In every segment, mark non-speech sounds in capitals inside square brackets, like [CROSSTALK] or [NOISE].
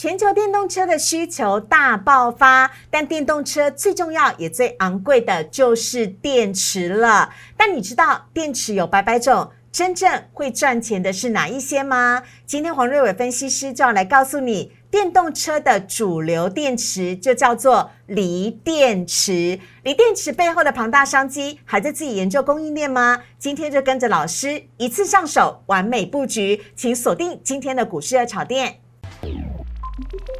全球电动车的需求大爆发，但电动车最重要也最昂贵的就是电池了。但你知道电池有百百种，真正会赚钱的是哪一些吗？今天黄瑞伟分析师就要来告诉你，电动车的主流电池就叫做锂电池。锂电池背后的庞大商机，还在自己研究供应链吗？今天就跟着老师一次上手，完美布局，请锁定今天的股市热炒店。Thank you.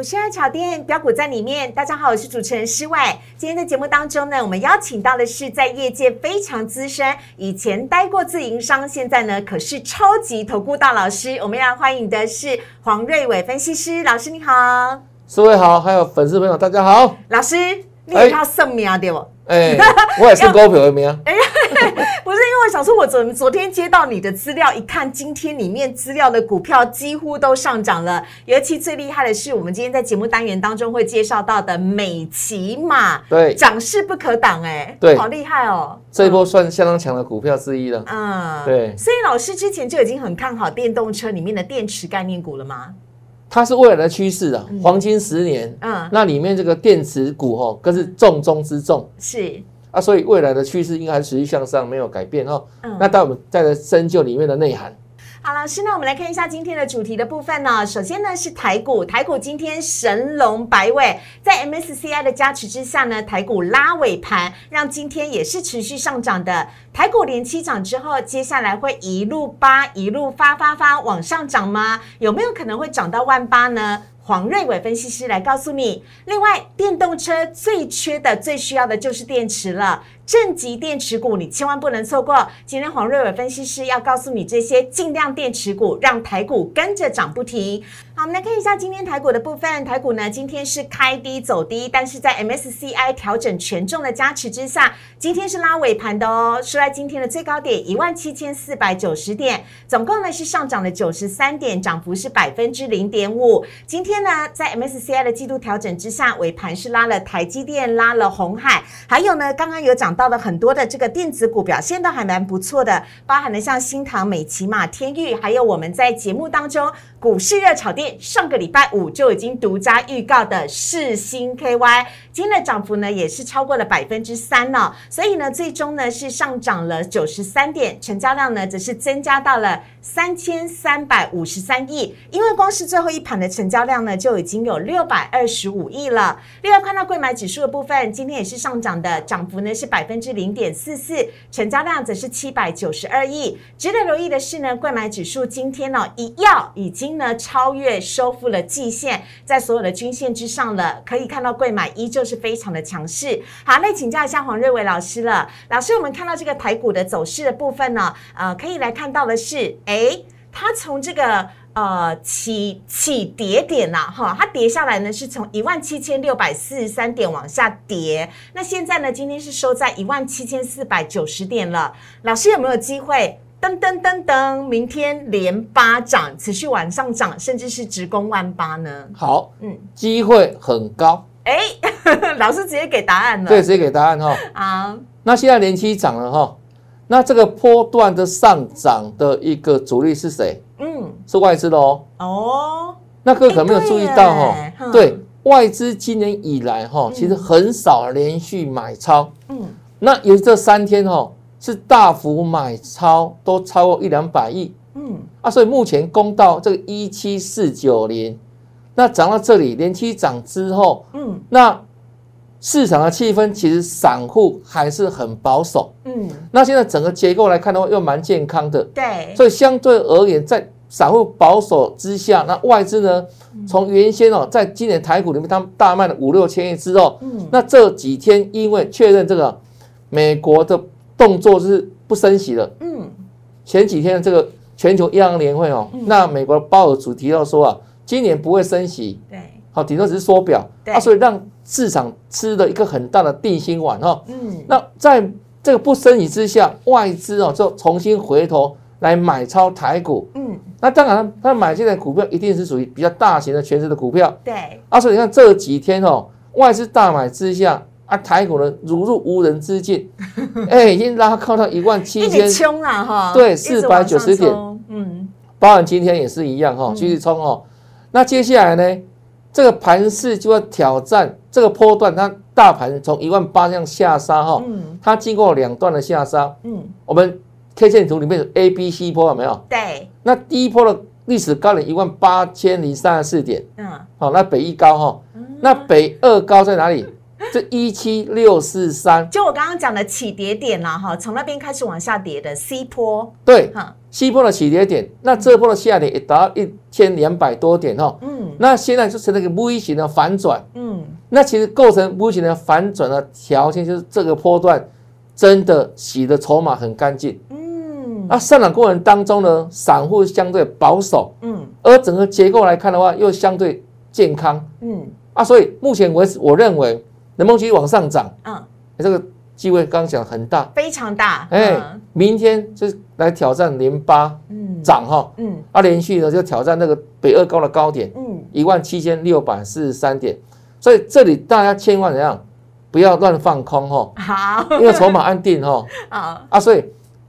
股市热炒店标股在里面，大家好，我是主持人施外。今天的节目当中呢，我们邀请到的是在业界非常资深，以前待过自营商，现在呢可是超级投顾大老师。我们要欢迎的是黄瑞伟分析师老师，你好，四位好，还有粉丝朋友大家好。老师，你也要圣名对不？哎，我也是高票的名。[LAUGHS] 哎，[LAUGHS] 不是，因为我想说，我昨昨天接到你的资料，一看今天里面资料的股票几乎都上涨了，尤其最厉害的是，我们今天在节目单元当中会介绍到的美骑马，对，涨势不可挡，哎，对，好厉害哦，这一波算相当强的股票之一了。嗯，对。所以老师之前就已经很看好电动车里面的电池概念股了吗？它是未来的趋势啊，黄金十年，嗯，那里面这个电池股哦，更是重中之重，是。啊，所以未来的趋势应该持续向上，没有改变哦。嗯，那待我们再来深究里面的内涵。好，老师，那我们来看一下今天的主题的部分呢。首先呢是台股，台股今天神龙摆尾，在 MSCI 的加持之下呢，台股拉尾盘，让今天也是持续上涨的。台股连七涨之后，接下来会一路八一路发发发往上涨吗？有没有可能会涨到万八呢？黄瑞伟分析师来告诉你。另外，电动车最缺的、最需要的就是电池了。正极电池股，你千万不能错过。今天黄瑞伟分析师要告诉你这些尽量电池股，让台股跟着涨不停。好，我们来看一下今天台股的部分。台股呢，今天是开低走低，但是在 MSCI 调整权重的加持之下，今天是拉尾盘的哦。收在今天的最高点一万七千四百九十点，总共呢是上涨了九十三点，涨幅是百分之零点五。今天呢，在 MSCI 的季度调整之下，尾盘是拉了台积电，拉了红海，还有呢，刚刚有涨。到了很多的这个电子股表现都还蛮不错的，包含了像新唐、美琪马、天域，还有我们在节目当中股市热炒店上个礼拜五就已经独家预告的世新 KY，今天的涨幅呢也是超过了百分之三呢，所以呢最终呢是上涨了九十三点，成交量呢则是增加到了三千三百五十三亿，因为光是最后一盘的成交量呢就已经有六百二十五亿了。另外看到贵买指数的部分，今天也是上涨的，涨幅呢是百。分之零点四四，成交量则是七百九十二亿。值得留意的是呢，贵买指数今天呢一要已经呢超越收复了季线，在所有的均线之上了。可以看到贵买依旧是非常的强势。好，那请教一下黄瑞伟老师了。老师，我们看到这个台股的走势的部分呢，呃，可以来看到的是，哎，它从这个。呃，起起跌点呐，哈，它跌下来呢，是从一万七千六百四十三点往下跌。那现在呢，今天是收在一万七千四百九十点了。老师有没有机会？噔噔噔噔，明天连八涨，持续往上涨，甚至是直攻万八呢？好，嗯，机会很高。哎，[LAUGHS] 老师直接给答案了。对，直接给答案哈。啊，那现在连期涨了哈。那这个波段的上涨的一个主力是谁？嗯，是外资的哦。哦，那各位可能没有注意到哈，对外资今年以来哈，其实很少连续买超。嗯，那有这三天哈，是大幅买超，都超过一两百亿。嗯，啊，所以目前攻到这个一七四九零，那涨到这里，连期涨之后，嗯，那。市场的气氛其实散户还是很保守，嗯，那现在整个结构来看的话，又蛮健康的，对，所以相对而言，在散户保守之下，那外资呢，从原先哦，在今年台股里面，他们大卖了五六千亿之后，嗯，那这几天因为确认这个美国的动作是不升息的，嗯，前几天这个全球央行年会哦，那美国的鲍尔主提到说啊，今年不会升息，对，好，顶多只是缩表，啊，所以让。市场吃了一个很大的定心丸哈，嗯，那在这个不升息之下，外资哦就重新回头来买超台股。嗯，那当然，他买进的股票一定是属于比较大型的全值的股票。对，啊，所以你看这几天哦，外资大买之下，啊，台股呢如入无人之境，[LAUGHS] 哎，已经拉高到一万七千，冲了哈，对，四百九十点，嗯，包含今天也是一样哈，继续冲哦。那接下来呢，这个盘势就要挑战这个波段，它大盘从一万八这样下杀哈，嗯，它经过两段的下杀，嗯，我们 K 线图里面有 A、B、C 波有没有？对，那第一波的历史高点一万八千零三十四点，嗯，好，那北一高哈，那北二高在哪里？这一七六四三，就我刚刚讲的起跌点啦，哈，从那边开始往下跌的 C 坡，对，哈，C 坡的起跌点，那这波的下跌也达到一千两百多点，哈，嗯，那现在就成了一个 V 型的反转，嗯，那其实构成 V 型的反转的条件就是这个波段真的洗的筹码很干净，嗯，那上涨过程当中呢，散户相对保守，嗯，而整个结构来看的话，又相对健康，嗯，啊，所以目前为止，我认为。能不能继续往上涨？嗯，这个机会刚刚讲很大，非常大。哎，明天就来挑战连八涨哈，嗯，啊，连续呢就挑战那个北二高的高点，嗯，一万七千六百四十三点。所以这里大家千万怎样，不要乱放空哈。好，因为筹码安定哈。[LAUGHS] 啊啊，所以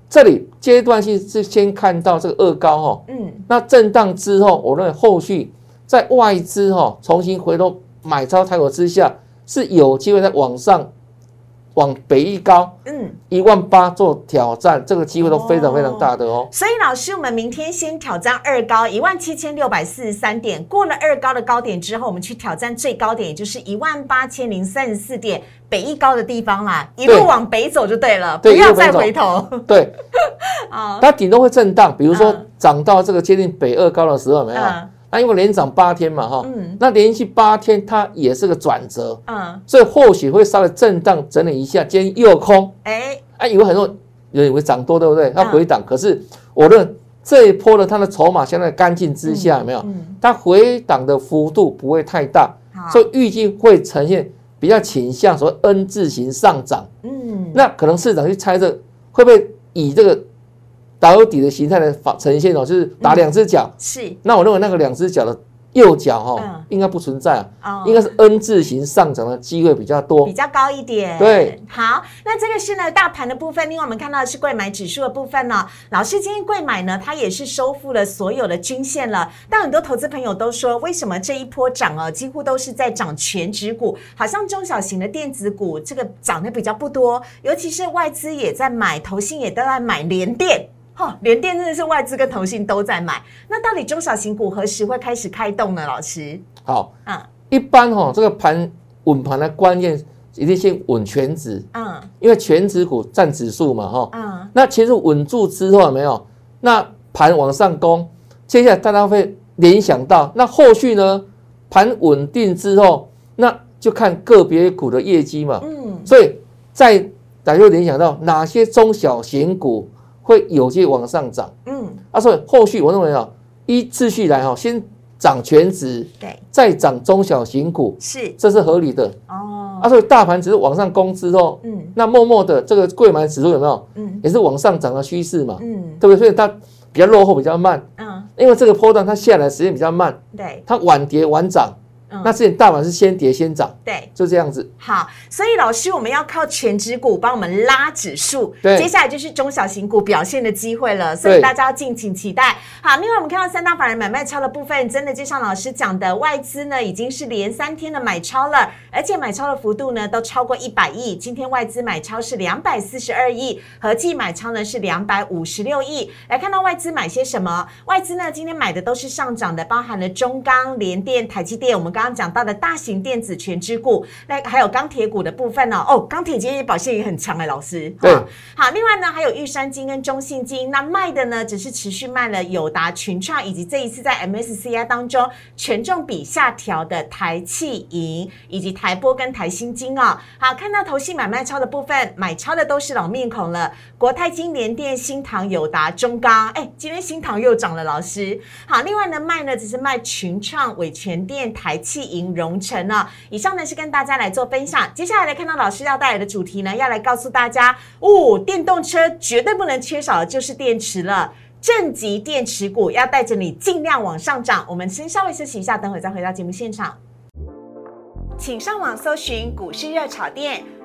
这里阶段性是先看到这个二高哈，嗯，那震荡之后，我认为后续在外资哈重新回头买超台股之下。是有机会在往上往北一高，嗯，一万八做挑战，这个机会都非常非常大的哦。所以老师，我们明天先挑战二高一万七千六百四十三点，过了二高的高点之后，我们去挑战最高点，也就是一万八千零三十四点北一高的地方啦，一路往北走就对了，不要再回头。对，[LAUGHS] 啊，它顶多会震荡，比如说涨到这个接近北二高的时候，没有？那因为连涨八天嘛，哈，那连续八天它也是个转折，嗯，所以或许会稍微震荡整理一下，今天又空，哎，哎，以为很多人以为涨多，对不对？它回档，可是我认这一波的它的筹码相对干净之下，有没有？它回档的幅度不会太大，所以预计会呈现比较倾向所谓 N 字形上涨，嗯，那可能市场去猜测会不会以这个。打有底的形态的发呈现哦，就是打两只脚，是。那我认为那个两只脚的右脚哈，应该不存在啊，应该是 N 字形上涨的机会比较多，比较高一点。对，好，那这个是呢大盘的部分，另外我们看到的是贵买指数的部分呢。老师今天贵买呢，它也是收复了所有的均线了。但很多投资朋友都说，为什么这一波涨哦，几乎都是在涨全指股，好像中小型的电子股这个涨的比较不多，尤其是外资也在买，投信也都在买联电。哦，连电真的是外资跟投信都在买，那到底中小型股何时会开始开动呢？老师，好，嗯，一般哈，这个盘稳盘的关键一定先稳全指，嗯，因为全指股占指数嘛，哈，嗯，那其实稳住之后没有，那盘往上攻，接下来大家会联想到，那后续呢，盘稳定之后，那就看个别股的业绩嘛，嗯，所以在大家会联想到哪些中小型股。会有机会往上涨，嗯，啊，所以后续我认为啊，依次序来哈，先涨全值，对，再涨中小型股，是，这是合理的。哦。啊，所以大盘只是往上攻之后，嗯，那默默的这个贵买指数有没有？嗯，也是往上涨的趋势嘛，嗯，对不对？所以它比较落后，比较慢，嗯，因为这个波段它下来时间比较慢，对，它晚跌晚涨。那之前大盘是先跌先涨，对，就这样子。好，所以老师，我们要靠全指股帮我们拉指数，对，接下来就是中小型股表现的机会了，所以大家要敬请期待。好，另外我们看到三大法人买卖超的部分，真的就像老师讲的，外资呢已经是连三天的买超了，而且买超的幅度呢都超过一百亿。今天外资买超是两百四十二亿，合计买超呢是两百五十六亿。来看到外资买些什么？外资呢今天买的都是上涨的，包含了中钢、联电、台积电。我们刚刚讲到的大型电子全支股，那还有钢铁股的部分呢？哦，钢铁今天表现也很强哎，老师。对，好，另外呢还有玉山金跟中信金，那卖的呢只是持续卖了友达、群创，以及这一次在 MSCI 当中权重比下调的台气银，以及台波跟台新金哦。好，看到投信买卖超的部分，买超的都是老面孔了，国泰金、联电、新唐、友达、中钢。哎，今天新唐又涨了，老师。好，另外呢卖呢只是卖群创、伟全电、台气。气盈融成呢？以上呢是跟大家来做分享。接下来来看到老师要带来的主题呢，要来告诉大家哦，电动车绝对不能缺少的就是电池了。正极电池股要带着你尽量往上涨。我们先稍微休息一下，等会再回到节目现场。请上网搜寻股市热炒店，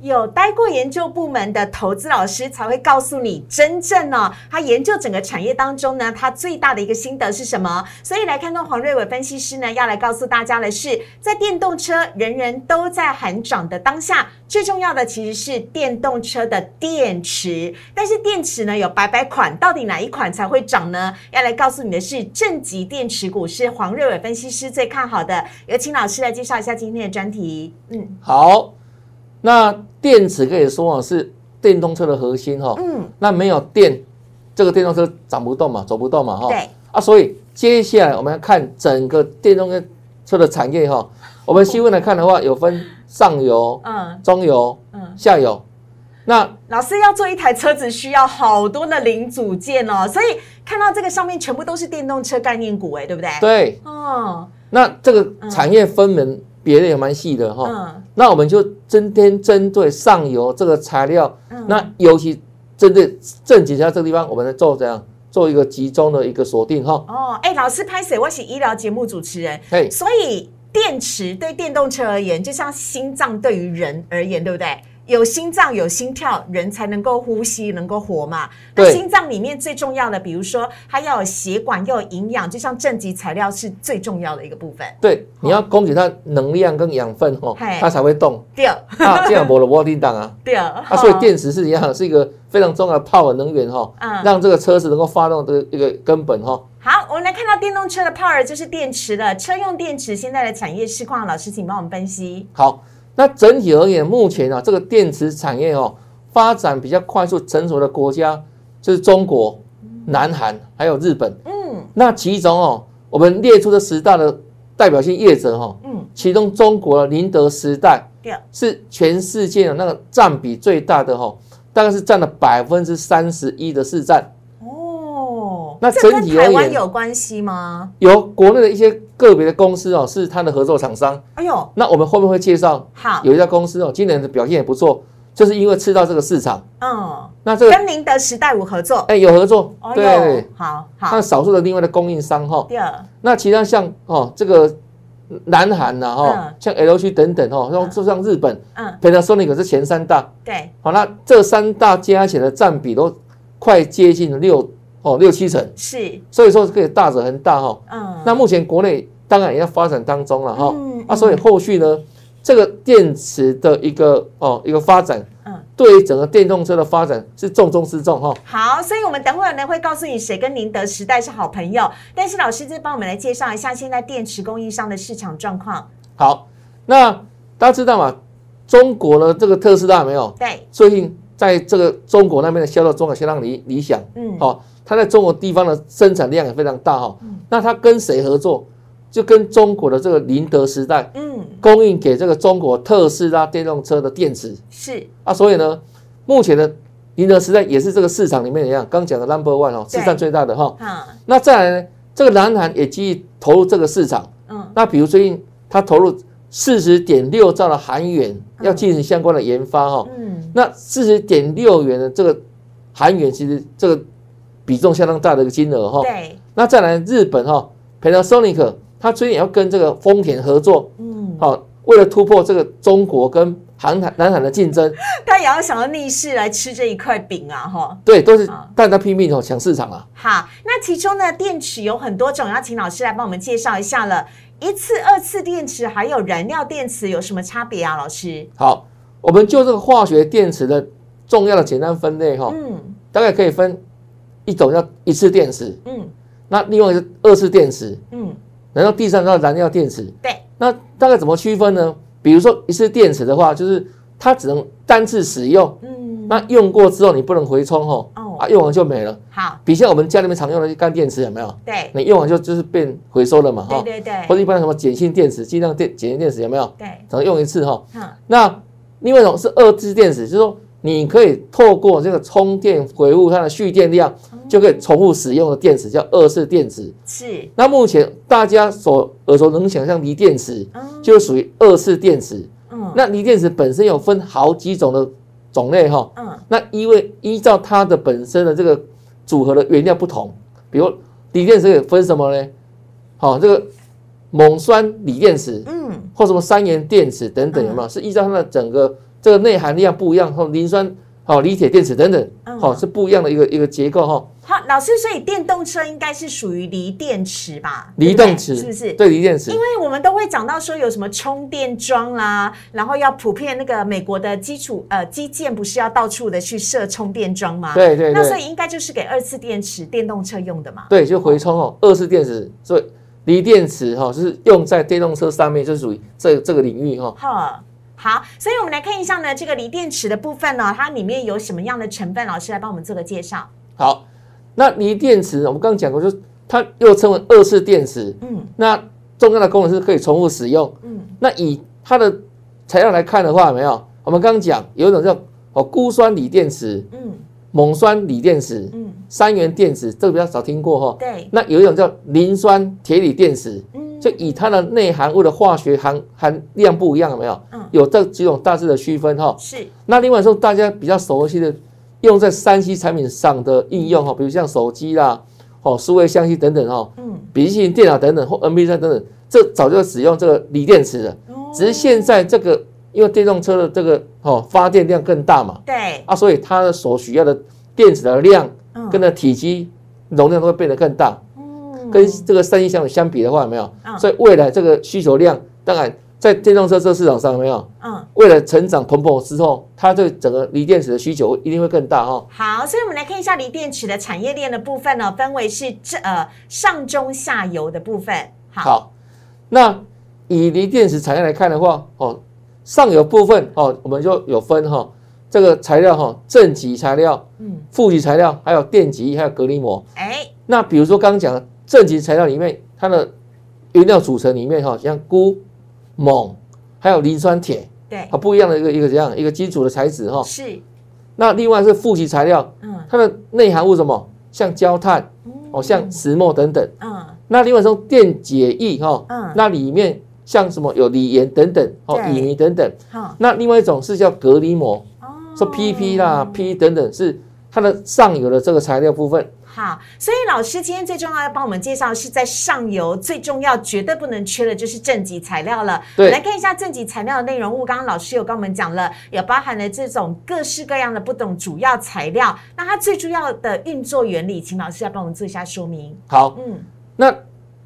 有待过研究部门的投资老师才会告诉你，真正哦，他研究整个产业当中呢，他最大的一个心得是什么？所以来看到黄瑞伟分析师呢，要来告诉大家的是，在电动车人人都在喊涨的当下，最重要的其实是电动车的电池。但是电池呢有百百款，到底哪一款才会涨呢？要来告诉你的是正极电池股是黄瑞伟分析师最看好的。有请老师来介绍一下今天的专题。嗯，好。那电池可以说啊是电动车的核心哈，嗯，那没有电，这个电动车涨不动嘛，走不动嘛哈，对。啊，所以接下来我们要看整个电动车的产业哈，[LAUGHS] 我们细分来看的话，有分上游、嗯，中游、嗯，下游。那老师要做一台车子需要好多的零组件哦，所以看到这个上面全部都是电动车概念股哎，对不对？对，哦，那这个产业分门。别的也蛮细的哈，那我们就今天针对上游这个材料，那尤其针对正极下这个地方，我们来做怎样做一个集中的一个锁定哈。哦，哎，老师拍谁？我是医疗节目主持人，所以电池对电动车而言，就像心脏对于人而言，对不对？有心脏有心跳，人才能够呼吸，能够活嘛。那心脏里面最重要的，比如说它要有血管，要有营养，就像正极材料是最重要的一个部分。对，你要供给它能量跟养分哦，它才会动。对，啊，这样磨了摩叮当啊。[LAUGHS] 对，啊，所以电池是一样，是一个非常重要的 power 能源哈，嗯，让这个车子能够发动的一个根本哈。好，我们来看到电动车的 power 就是电池了。车用电池现在的产业市况，老师请帮我们分析。好。那整体而言，目前啊，这个电池产业哦，发展比较快速成熟的国家就是中国、南韩还有日本。嗯，那其中哦，我们列出的十大的代表性业者哈，嗯，其中中国的宁德时代是全世界的那个占比最大的哈，大概是占了百分之三十一的市占。那整体台湾有关系吗？有国内的一些个别的公司哦，是它的合作厂商。哎呦，那我们后面会介绍。好，有一家公司哦，今年的表现也不错，就是因为吃到这个市场。嗯，那这个跟宁德时代五合作。哎，有合作。对，好好。那少数的另外的供应商哈。第二。那其他像哦，这个南韩呐哈，像 L 区等等哈，像就像日本，嗯，Panasonic 是前三大。对。好，那这三大加起来的占比都快接近六。哦，六七成是，所以说可以大者很大哈。嗯，那目前国内当然也在发展当中了哈。嗯，啊，所以后续呢，这个电池的一个哦一个发展，嗯，对于整个电动车的发展是重中之重哈。好，所以我们等会儿呢会告诉你谁跟宁德时代是好朋友。但是老师再帮我们来介绍一下现在电池供应商的市场状况。好，那大家知道吗？中国呢这个特斯拉没有？对，最近在这个中国那边的销售状况相当理理想。嗯，好。它在中国地方的生产量也非常大哈，那它跟谁合作？就跟中国的这个宁德时代，嗯，供应给这个中国特斯拉电动车的电池。是。啊，所以呢，目前的宁德时代也是这个市场里面一样，刚讲的 number one 哦，市占最大的哈。那再来呢，这个南韩也积极投入这个市场，嗯，那比如最近它投入四十点六兆的韩元要进行相关的研发哈，嗯，那四十点六元的这个韩元其实这个。比重相当大的一个金额哈，对。那再来日本哈，Panasonic，它最近也要跟这个丰田合作，嗯，好，为了突破这个中国跟韩韩南韩的竞争，[LAUGHS] 他也要想要逆势来吃这一块饼啊，哈。对，都是大家拼命哦抢市场啊。好，那其中呢，电池有很多种，要请老师来帮我们介绍一下了。一次、二次电池还有燃料电池有什么差别啊？老师。好，我们就这个化学电池的重要的简单分类哈，嗯，大概可以分。一种叫一次电池，嗯，那另外是二次电池，嗯，然后第三个燃料电池，对，那大概怎么区分呢？比如说一次电池的话，就是它只能单次使用，嗯，那用过之后你不能回充哦，哦，啊，用完就没了。好，比像我们家里面常用的干电池有没有？对，你用完就就是变回收了嘛，哈，对对。对，或者一般什么碱性电池、尽量电碱性电池有没有？对，只能用一次哈。那另外一种是二次电池，就是说你可以透过这个充电回复它的蓄电量，就可以重复使用的电池叫二次电池。是。那目前大家所耳熟能详像锂电池，就属于二次电池。嗯。那锂电池本身有分好几种的种类哈。嗯。那因为依照它的本身的这个组合的原料不同，比如锂电池也分什么呢？好，这个锰酸锂电池，嗯，或什么三元电池等等，有没有？是依照它的整个。这个内含量不一样，或磷酸、好锂铁电池等等，好是不一样的一个一个结构哈。好，老师，所以电动车应该是属于锂电池吧？锂电池是不是？对，锂电池。因为我们都会讲到说有什么充电桩啦，然后要普遍那个美国的基础呃基建不是要到处的去设充电桩吗？对对。那所以应该就是给二次电池电动车用的嘛？对，就回充哦，二次电池，所以锂电池哈就是用在电动车上面，就属于这这个领域哈。哈。好，所以我们来看一下呢，这个锂电池的部分呢，它里面有什么样的成分？老师来帮我们做个介绍。好，那锂电池我们刚刚讲过，就是它又称为二次电池。嗯，那重要的功能是可以重复使用。嗯，那以它的材料来看的话，有没有？我们刚刚讲有一种叫哦钴酸锂电池，嗯，锰酸锂电池，嗯，三元电池，这个比较少听过哈。对。那有一种叫磷酸铁锂电池。就以它的内含物的化学含含量不一样，有没有？嗯，有这几种大致的区分哈。是。那另外说，大家比较熟悉的，用在三 C 产品上的应用哈，比如像手机啦，哦，数位相机等等哈，嗯，笔记型电脑等等或 MP 三等等，这早就使用这个锂电池了。哦。只是现在这个，因为电动车的这个哦发电量更大嘛。对。啊，所以它的所需要的电池的量，跟的体积容量都会变得更大。跟这个三一相相比的话，有没有？所以未来这个需求量，当然在电动车这市场上，有没有？嗯，为了成长蓬勃之后，它对整个锂电池的需求一定会更大哈。好，所以我们来看一下锂电池的产业链的部分呢，分为是这呃上中下游的部分。好，那以锂电池产业来看的话，哦，上游部分哦，我们就有分哈，这个材料哈，正极材料，嗯，负极材料，还有电极，还有隔离膜。哎，那比如说刚刚讲。正极材料里面，它的原料组成里面哈，像钴、锰，还有磷酸铁，对，它不一样的一个一个这样一个基础的材质哈。是。那另外是负极材料，嗯，它的内含物什么？像焦炭，哦，像石墨等等。嗯。那另外从电解液哈，嗯，那里面像什么？有锂盐等等，哦，乙醚等等。好。那另外一种是叫隔离膜，哦，说 PP 啦、P 等等，是它的上游的这个材料部分。好，所以老师今天最重要要帮我们介绍是在上游最重要、绝对不能缺的就是正极材料了。对，来看一下正极材料的内容物。刚刚老师有跟我们讲了，也包含了这种各式各样的不同主要材料。那它最主要的运作原理，请老师来帮我们做一下说明。好，嗯，那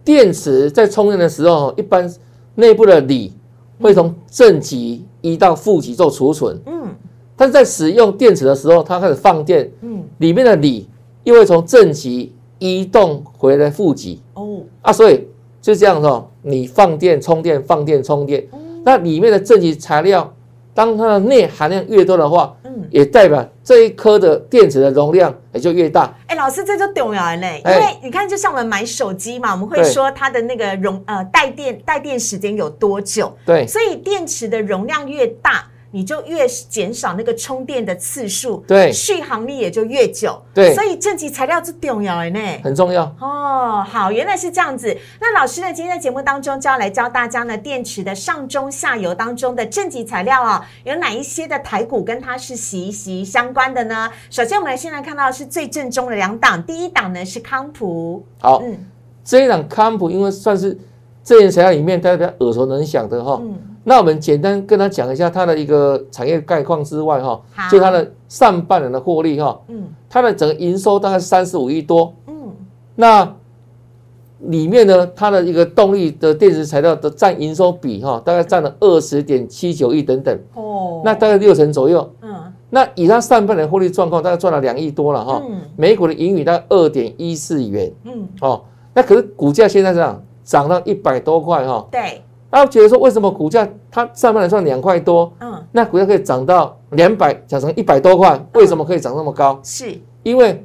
电池在充电的时候，一般内部的锂会从正极移到负极做储存。嗯，但是在使用电池的时候，它开始放电。嗯，里面的锂。又会从正极移动回来负极。哦。啊，所以就这样子哦，你放电充电，放电充电，那里面的正极材料，当它的内含量越多的话，嗯，也代表这一颗的电池的容量也就越大。哎，老师这就重要嘞，因为你看，就像我们买手机嘛，我们会说它的那个容呃带电带电时间有多久，对，所以电池的容量越大。你就越减少那个充电的次数，对，续航力也就越久，对，所以正极材料是重要的呢，很重要哦。好，原来是这样子。那老师呢，今天在节目当中就要来教大家呢，电池的上中下游当中的正极材料啊，有哪一些的台股跟它是息息相关的呢？首先，我们来先来看到是最正宗的两档，第一档呢是康普，好，嗯，这一档康普因为算是这些材料里面大家比较耳熟能详的哈，嗯。那我们简单跟他讲一下它的一个产业概况之外，哈，就它的上半年的获利，哈，嗯，它的整个营收大概三十五亿多，嗯，那里面呢，它的一个动力的电池材料的占营收比，哈，大概占了二十点七九亿等等，哦，那大概六成左右，嗯，那以它上半年获利状况，大概赚了两亿多了，哈，嗯，每股的盈余大概二点一四元，嗯，哦，那可是股价现在这样涨到一百多块，哈，对。他觉得说，为什么股价它上半年算两块多，嗯，那股价可以涨到两百，涨成一百多块，为什么可以涨那么高？是。因为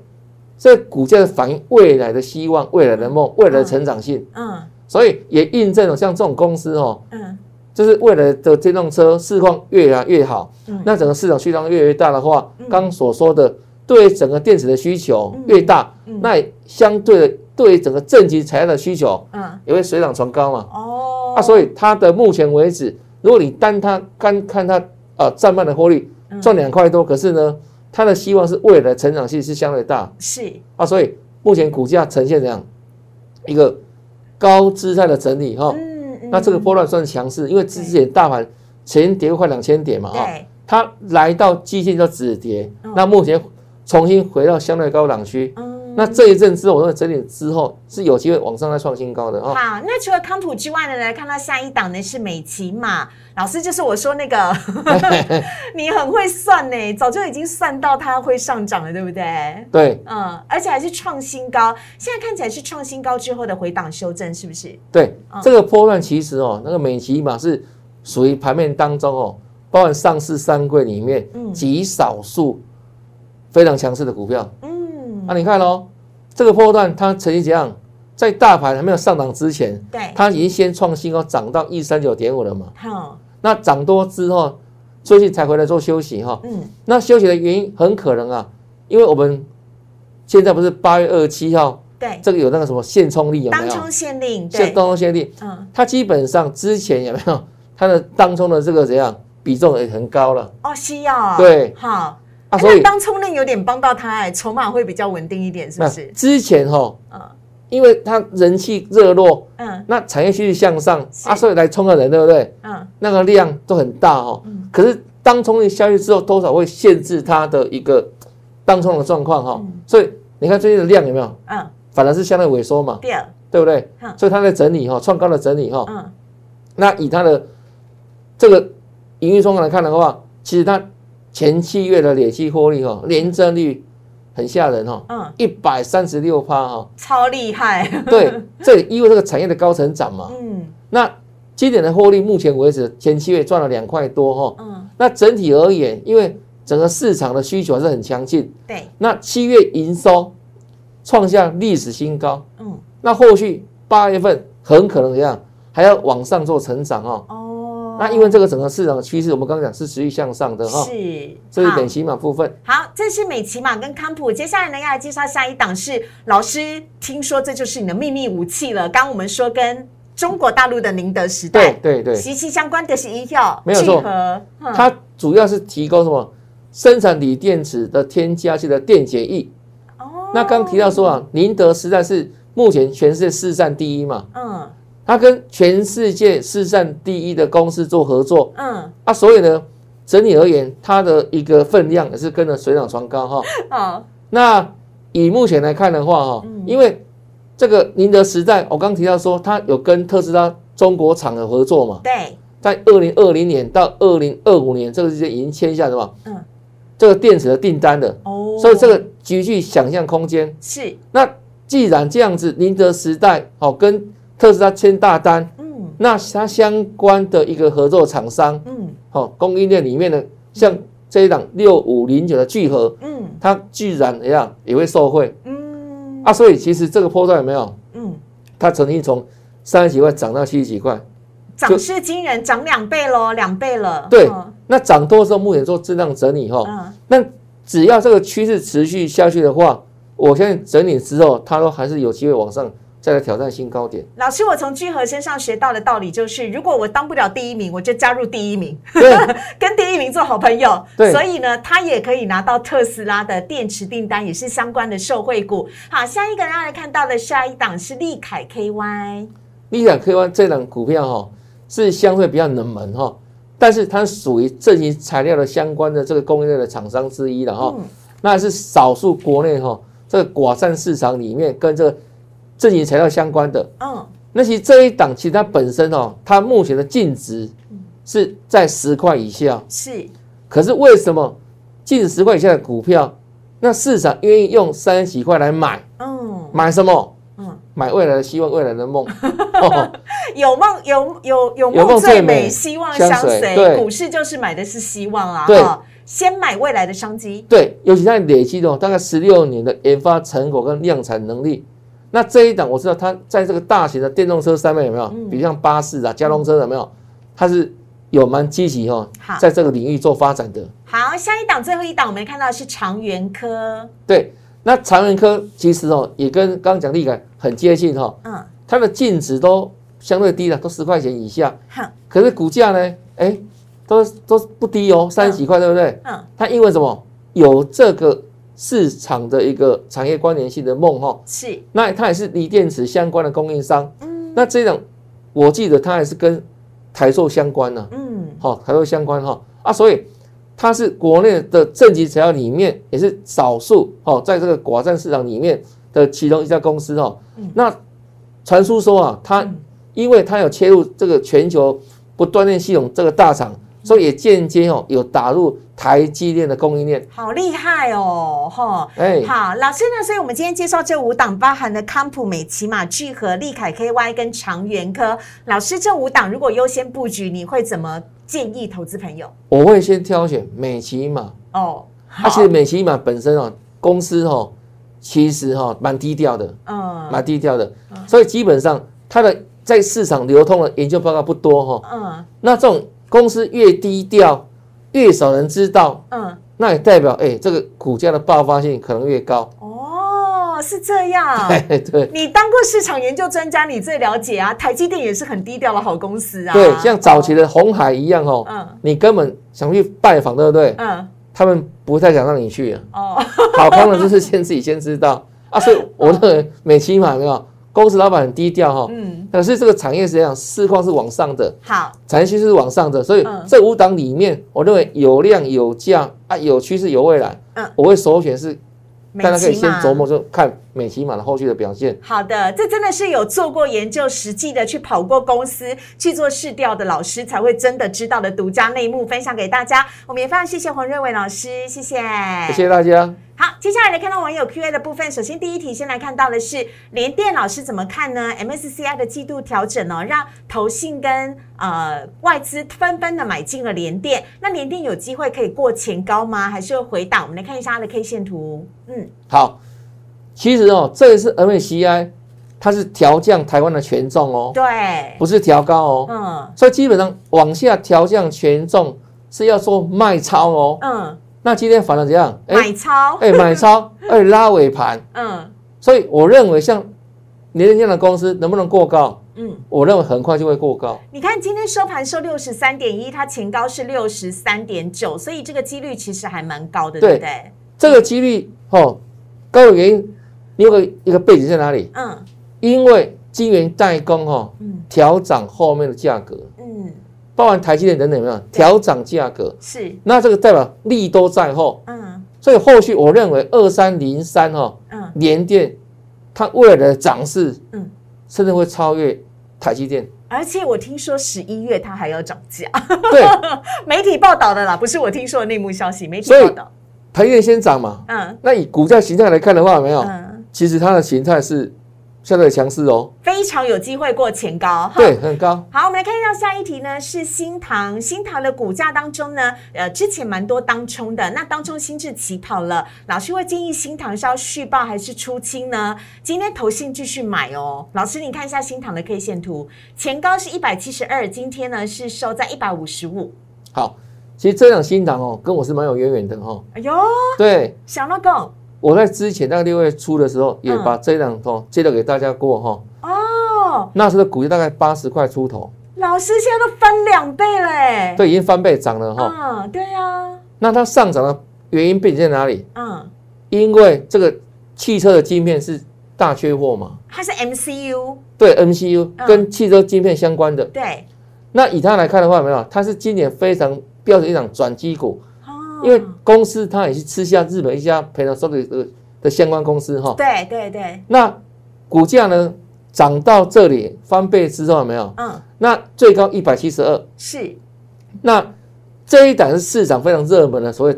这股价反映未来的希望、未来的梦、未来的成长性，嗯，所以也印证了像这种公司哦，嗯，就是未来的电动车市况越来越好，嗯。那整个市场需求越来越大的话，刚所说的对整个电池的需求越大，嗯。那相对的对整个正极材料的需求，嗯，也会水涨船高嘛。哦，啊，所以它的目前为止，如果你单它干看它啊占半的获利赚两块多，可是呢，它的希望是未来成长性是相对大，是。啊，所以目前股价呈现怎样？一个高姿态的整理哈。那这个波段算强势，因为之前大盘前跌快两千点嘛，哈，它来到基线叫止跌，那目前重新回到相对高档区，那这一阵之后，我认为整理之后是有机会往上再创新高的哦。好，那除了康普之外呢，来看到下一档呢是美琪嘛。老师就是我说那个 [LAUGHS] [LAUGHS] 你很会算呢，早就已经算到它会上涨了，对不对？对，嗯，而且还是创新高，现在看起来是创新高之后的回档修正，是不是？对，这个波段其实哦，那个美琪嘛是属于盘面当中哦，包含上市三柜里面极少数非常强势的股票。嗯，那你看喽，这个波段它曾经怎样？在大盘还没有上涨之前，对，它已经先创新高，涨到一三九点五了嘛。好。那涨多之后，最近才回来做休息哈。嗯，那休息的原因很可能啊，因为我们现在不是八月二十七号，对，这个有那个什么限冲力有没有？当冲限令，限当冲限令。嗯，它基本上之前有没有它的当冲的这个怎样比重也很高了。哦，需要。对，好。啊，所以当冲令有点帮到他，哎，筹码会比较稳定一点，是不是？之前哈，嗯。因为它人气热络，嗯，那产业趋势向上，啊，所以来冲的人，对不对？嗯，那个量都很大哦。嗯，可是当冲令消去之后，多少会限制它的一个当冲的状况哈。所以你看最近的量有没有？嗯，反而是相对萎缩嘛。对，对不对？所以它在整理哈，创高的整理哈。嗯，那以它的这个营运状况来看的话，其实它前七月的累计获利哈，年增率。很吓人哈，嗯，一百三十六趴哈，超厉害。对，[LAUGHS] 这因为这个产业的高成长嘛，嗯，那今年的获利目前为止前七月赚了两块多哈，嗯，那整体而言，因为整个市场的需求还是很强劲，对，那七月营收创下历史新高，嗯，那后续八月份很可能怎样，还要往上做成长哦哦。那因为这个整个市场的趋势，我们刚刚讲是持续向上的哈，是这一点起码部分。好，这是美骑马跟康普，接下来呢要来介绍下一档是老师，听说这就是你的秘密武器了。刚我们说跟中国大陆的宁德时代对对对息息相关的是一票，没有错。它主要是提供什么生产锂电池的添加剂的电解液。哦，那刚提到说啊，宁德时代是目前全世界市占第一嘛？嗯。他跟全世界市占第一的公司做合作，嗯，啊，所以呢，整体而言，它的一个分量也是跟着水涨船高哈。好，[LAUGHS] 那以目前来看的话，哈，因为这个宁德时代，我刚提到说，它有跟特斯拉中国厂的合作嘛？对，在二零二零年到二零二五年这个时间已经签下什么？嗯，这个电池的订单的哦，所以这个极具想象空间。是，那既然这样子，宁德时代好跟。特斯拉签大单，嗯，那它相关的一个合作厂商，嗯，好，供应链里面的像这一档六五零九的聚合，嗯，它居然一样也会受惠，嗯，啊，所以其实这个波段有没有？嗯，它曾经从三十几块涨到七十几块，涨势惊人，涨两倍喽，两倍了。对，那涨多的时候目前做质量整理哈，嗯，那只要这个趋势持续下去的话，我相信整理之后它都还是有机会往上。再来挑战新高点。老师，我从聚合身上学到的道理就是，如果我当不了第一名，我就加入第一名，[LAUGHS] 跟第一名做好朋友。所以呢，他也可以拿到特斯拉的电池订单，也是相关的受惠股。好，下一个大家来看到的下一档是利凯 KY。利凯 KY 这档股票哈，是相对比较冷门哈，但是它属于这些材料的相关的这个供应链的厂商之一了哈。那是少数国内哈这个寡占市场里面跟这个。正极材料相关的，嗯，那其实这一档其实它本身哦，它目前的净值是在十块以下，是。可是为什么净值十块以下的股票，那市场愿意用三十几块来买？嗯，买什么？嗯，买未来的希望，未来的梦。[LAUGHS] 有梦有有有梦最美，希望相随。对，股市就是买的是希望啊。对，先买未来的商机。对，尤其在累积的大概十六年的研发成果跟量产能力。那这一档我知道，它在这个大型的电动车上面有没有？比如像巴士啊、加通车有没有？它是有蛮积极哈，在这个领域做发展的。好，下一档最后一档，我们看到是长源科。对，那长源科其实哦，也跟刚刚讲力感很接近哈。嗯。它的净值都相对低了，都十块钱以下。可是股价呢？哎，都都不低哦，三十几块，对不对？嗯。它因为什么？有这个市场的一个产业关联性的梦哈。是。那它也是锂电池相关的供应商。嗯。那这种，我记得它还是跟台塑相关呢。嗯。好，台塑相关哈啊，所以它是国内的正极材料里面也是少数哦，在这个寡占市场里面的其中一家公司哦。嗯。那。传出说啊，它因为它有切入这个全球不锻炼系统这个大厂，所以也间接哦有打入台积电的供应链，好厉害哦，哈，哎，好，老师呢，所以我们今天介绍这五档包含的康普、美奇玛、聚合、利凯 KY 跟长源科，老师这五档如果优先布局，你会怎么建议投资朋友？我会先挑选美奇玛。哦，而且美奇玛本身哦，公司哦。其实哈蛮低调的，嗯，蛮低调的，所以基本上它的在市场流通的研究报告不多哈，嗯，那这种公司越低调，越少人知道，嗯，那也代表哎这个股价的爆发性可能越高。哦，是这样，[LAUGHS] 对对，你当过市场研究专家，你最了解啊。台积电也是很低调的好公司啊，对，像早期的红海一样哦，嗯，你根本想去拜访，对不对？嗯。他们不太想让你去啊。哦，好康的就是先自己先知道啊，所以我认为美期嘛没有公司老板很低调哈。嗯，可是这个产业实际上市况是往上的，好，产业趋势是往上的，所以这五档里面，我认为有量有价啊，有趋势有未来。嗯，我会首选是。大家可以先琢磨，就看美骑马的后续的表现。好的，这真的是有做过研究、实际的去跑过公司、去做试调的老师才会真的知道的独家内幕，分享给大家。我们也非常谢谢黄瑞伟老师，谢谢，谢谢大家。好，接下来来看到网友 Q&A 的部分。首先，第一题先来看到的是联电老师怎么看呢？MSCI 的季度调整哦，让投信跟呃外资纷纷的买进了联电。那联电有机会可以过前高吗？还是会回档？我们来看一下它的 K 线图。嗯，好，其实哦，这一次 MSCI 它是调降台湾的权重哦，对，不是调高哦。嗯，所以基本上往下调降权重是要做卖超哦。嗯。那今天反而怎样？买超，哎，买超，哎，[LAUGHS] 拉尾盘，嗯，所以我认为像年这样的公司能不能过高？嗯，我认为很快就会过高。你看今天收盘收六十三点一，它前高是六十三点九，所以这个几率其实还蛮高的，对不对？这个几率哦，高的原因，你有个一个背景在哪里？嗯，因为晶圆代工哦，嗯，调涨后面的价格。嗯包含台积电等等有没有调涨价格？是，那这个代表利多在后。嗯，所以后续我认为二三零三哈，嗯，联电它未来的涨势，嗯，甚至会超越台积电。而且我听说十一月它还要涨价。对，[LAUGHS] 媒体报道的啦，不是我听说的内幕消息。媒体报道，台积电先涨嘛。嗯，那以股价形态来看的话，有没有？嗯，其实它的形态是。相对强势哦，非常有机会过前高，对，很高。好，我们来看一下下一题呢，是新塘，新塘的股价当中呢，呃，之前蛮多当冲的，那当中新智起跑了，老师会建议新塘是要续报还是出清呢？今天投信继续买哦，老师你看一下新塘的 K 线图，前高是一百七十二，今天呢是收在一百五十五。好，其实这档新塘哦，跟我是蛮有渊源的哈。哎呦，对，想到更。我在之前那个六月初的时候，也把这两头介绍给大家过哈。哦，那时的股价大概八十块出头。老师现在都翻两倍嘞。对，已经翻倍涨了哈。嗯，对呀。那它上涨的原因背景在哪里？嗯，因为这个汽车的晶片是大缺货嘛。它是 MCU。对，MCU 跟汽车晶片相关的。对。那以它来看的话，没有，它是今年非常标准一档转机股。因为公司它也是吃下日本一家培养收的的的相关公司哈，对对对。那股价呢涨到这里翻倍之后有没有？嗯。那最高一百七十二。是。那这一档是市场非常热门的，所以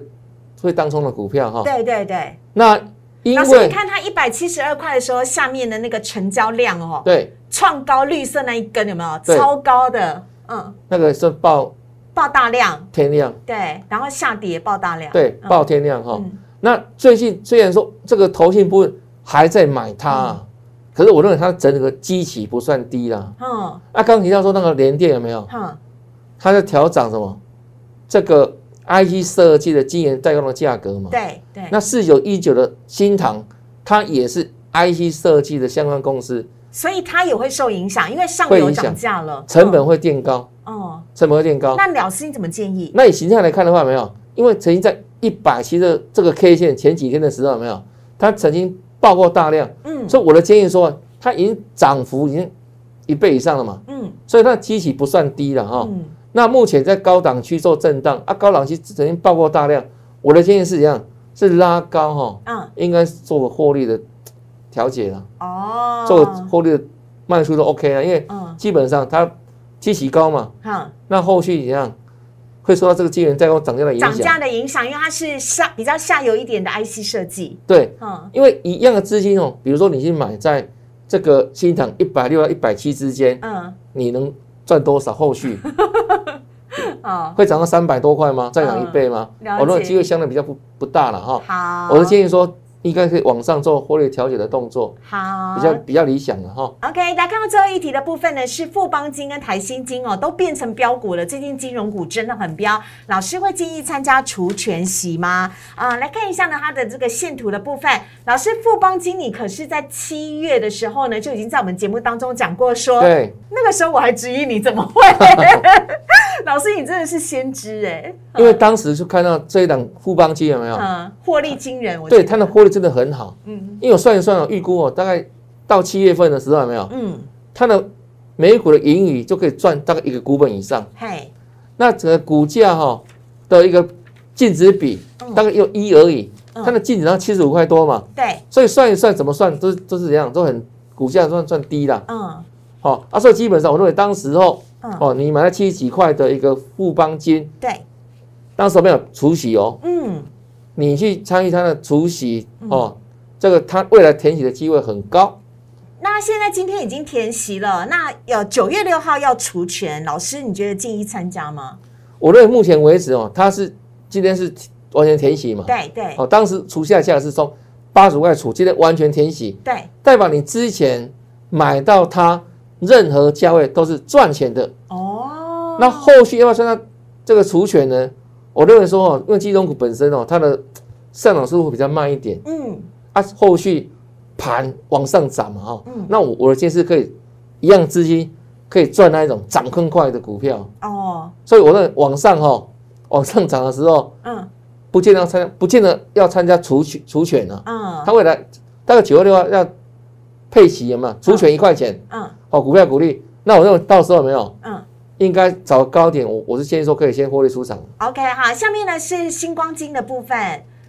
会当冲的股票哈。对对对。那因为你看它一百七十二块的时候，下面的那个成交量哦，对，创高绿色那一根有没有？超高的，嗯。那个是报。爆大量，天量，对，然后下跌爆大量，对，爆天量哈。那最近虽然说这个投信部还在买它，可是我认为它整个基期不算低啦。嗯，那刚提到说那个联电有没有？嗯，它在调涨什么？这个 IC 设计的晶圆代工的价格嘛。对对。那四九一九的新唐，它也是 IC 设计的相关公司，所以它也会受影响，因为上游涨价了，成本会垫高。哦，成本会垫高。那老师你怎么建议？那以形态来看的话，没有，因为曾经在一百七的这个 K 线前几天的时候，没有，它曾经爆过大量。嗯。所以我的建议说，它已经涨幅已经一倍以上了嘛。嗯。所以它基期不算低了哈。嗯。那目前在高档区做震荡啊，高档区曾经爆过大量。我的建议是一样，是拉高哈。嗯。应该做个获利的调节了。哦。做个获利的卖出都 OK 了，因为基本上它。基期高嘛，好，那后续怎样会受到这个资源再涨价的影响？涨价的影响，因为它是下比较下游一点的 IC 设计。对，嗯，因为一样的资金哦，比如说你去买在这个新塘一百六到一百七之间，嗯，你能赚多少？后续 [LAUGHS] 哦，会涨到三百多块吗？再涨一倍吗？我认为机会相对比较不不大了哈。好，我的建议说。应该可以往上做获利调节的动作，好，比较比较理想的哈。OK，来看到最后一题的部分呢，是富邦金跟台新金哦，都变成标股了。最近金融股真的很标，老师会建议参加除权息吗？啊，来看一下呢，它的这个线图的部分。老师，富邦金你可是在七月的时候呢，就已经在我们节目当中讲过，说对，那个时候我还质疑你怎么会。[LAUGHS] [LAUGHS] 老师，你真的是先知哎！[LAUGHS] 因为当时就看到这一档富邦基有没有？嗯，获利惊人。对，它的获利真的很好。嗯，因为我算一算哦，预估哦，大概到七月份的时候有没有？嗯，它的每股的盈余就可以赚大概一个股本以上。嘿，那整个股价哈的一个净值比大概有一而已。它的净值上七十五块多嘛。对，所以算一算怎么算都都是这样，都很股价算算低的。嗯，好啊，所以基本上我认为当时候。哦，你买了七十几块的一个富邦金，对，当时没有除息哦，嗯，你去参与它的除息哦，这个它未来填息的机会很高。那现在今天已经填息了，那有九月六号要除权，老师你觉得建议参加吗？我认为目前为止哦，它是今天是完全填息嘛，对对，哦，当时除下价是从八十块除，今天完全填息，对，代表你之前买到它。任何价位都是赚钱的哦。那后续要不要算它这个除权呢？我认为说哦，因为金融股本身哦，它的上涨速度会比较慢一点。嗯。啊，后续盘往上涨嘛哈。嗯。那我我的建议是可以一样资金可以赚那一种涨更快的股票哦。所以我认为往上哈往上涨的时候，嗯，不见得参不见得要参加除权除权呢。嗯。它未来大概九月六号要配齐有没有？除权一块钱。嗯。哦，股票股利，那我认为到时候有没有？嗯，应该找高点，我我是建议说可以先获利出场。OK，好，下面呢是星光金的部分，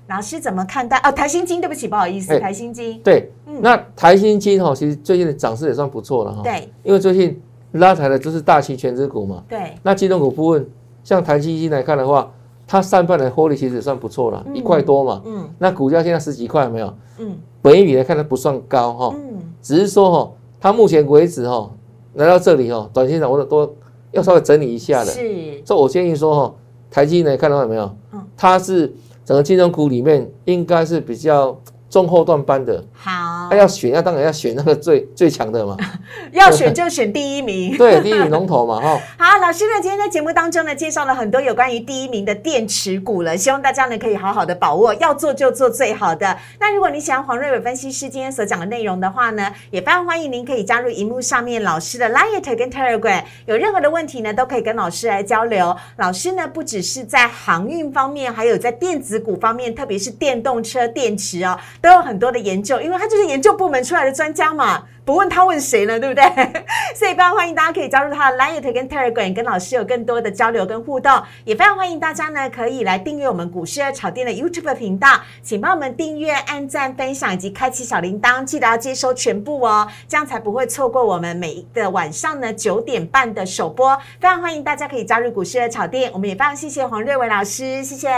老师怎么看待？哦，台新金，对不起，不好意思，台新金。对，那台新金哈，其实最近的涨势也算不错了哈。对，因为最近拉抬的就是大期全值股嘛。对。那金融股部分，像台新金来看的话，它上半年获利其实也算不错了，一块多嘛。嗯。那股价现在十几块没有？嗯。本一比来看它不算高哈。嗯。只是说哈。它目前为止哈来到这里哈，短线上我都要稍微整理一下的。是，所以我建议说哈，台积呢看到没有？嗯，它是整个金融股里面应该是比较。中后段班的，好，他要选，那当然要选那个最最强的嘛。[LAUGHS] 要选就选第一名，[LAUGHS] 对，第一名龙头嘛，哈。[LAUGHS] 好，老师呢，今天在节目当中呢，介绍了很多有关于第一名的电池股了，希望大家呢可以好好的把握，要做就做最好的。那如果你喜欢黄瑞伟分析师今天所讲的内容的话呢，也非常欢迎您可以加入荧幕上面老师的 Light 跟 Telegram，有任何的问题呢，都可以跟老师来交流。老师呢，不只是在航运方面，还有在电子股方面，特别是电动车电池哦。都有很多的研究，因为他就是研究部门出来的专家嘛，不问他问谁呢？对不对？[LAUGHS] 所以非常欢迎大家可以加入他的 Line 跟 Telegram，跟老师有更多的交流跟互动。也非常欢迎大家呢，可以来订阅我们股市二炒店的 YouTube 频道，请帮我们订阅、按赞、分享以及开启小铃铛，记得要接收全部哦，这样才不会错过我们每一个晚上呢九点半的首播。非常欢迎大家可以加入股市二炒店，我们也非常谢谢黄瑞文老师，谢谢，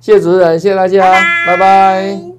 谢谢主持人，谢谢大家，拜拜。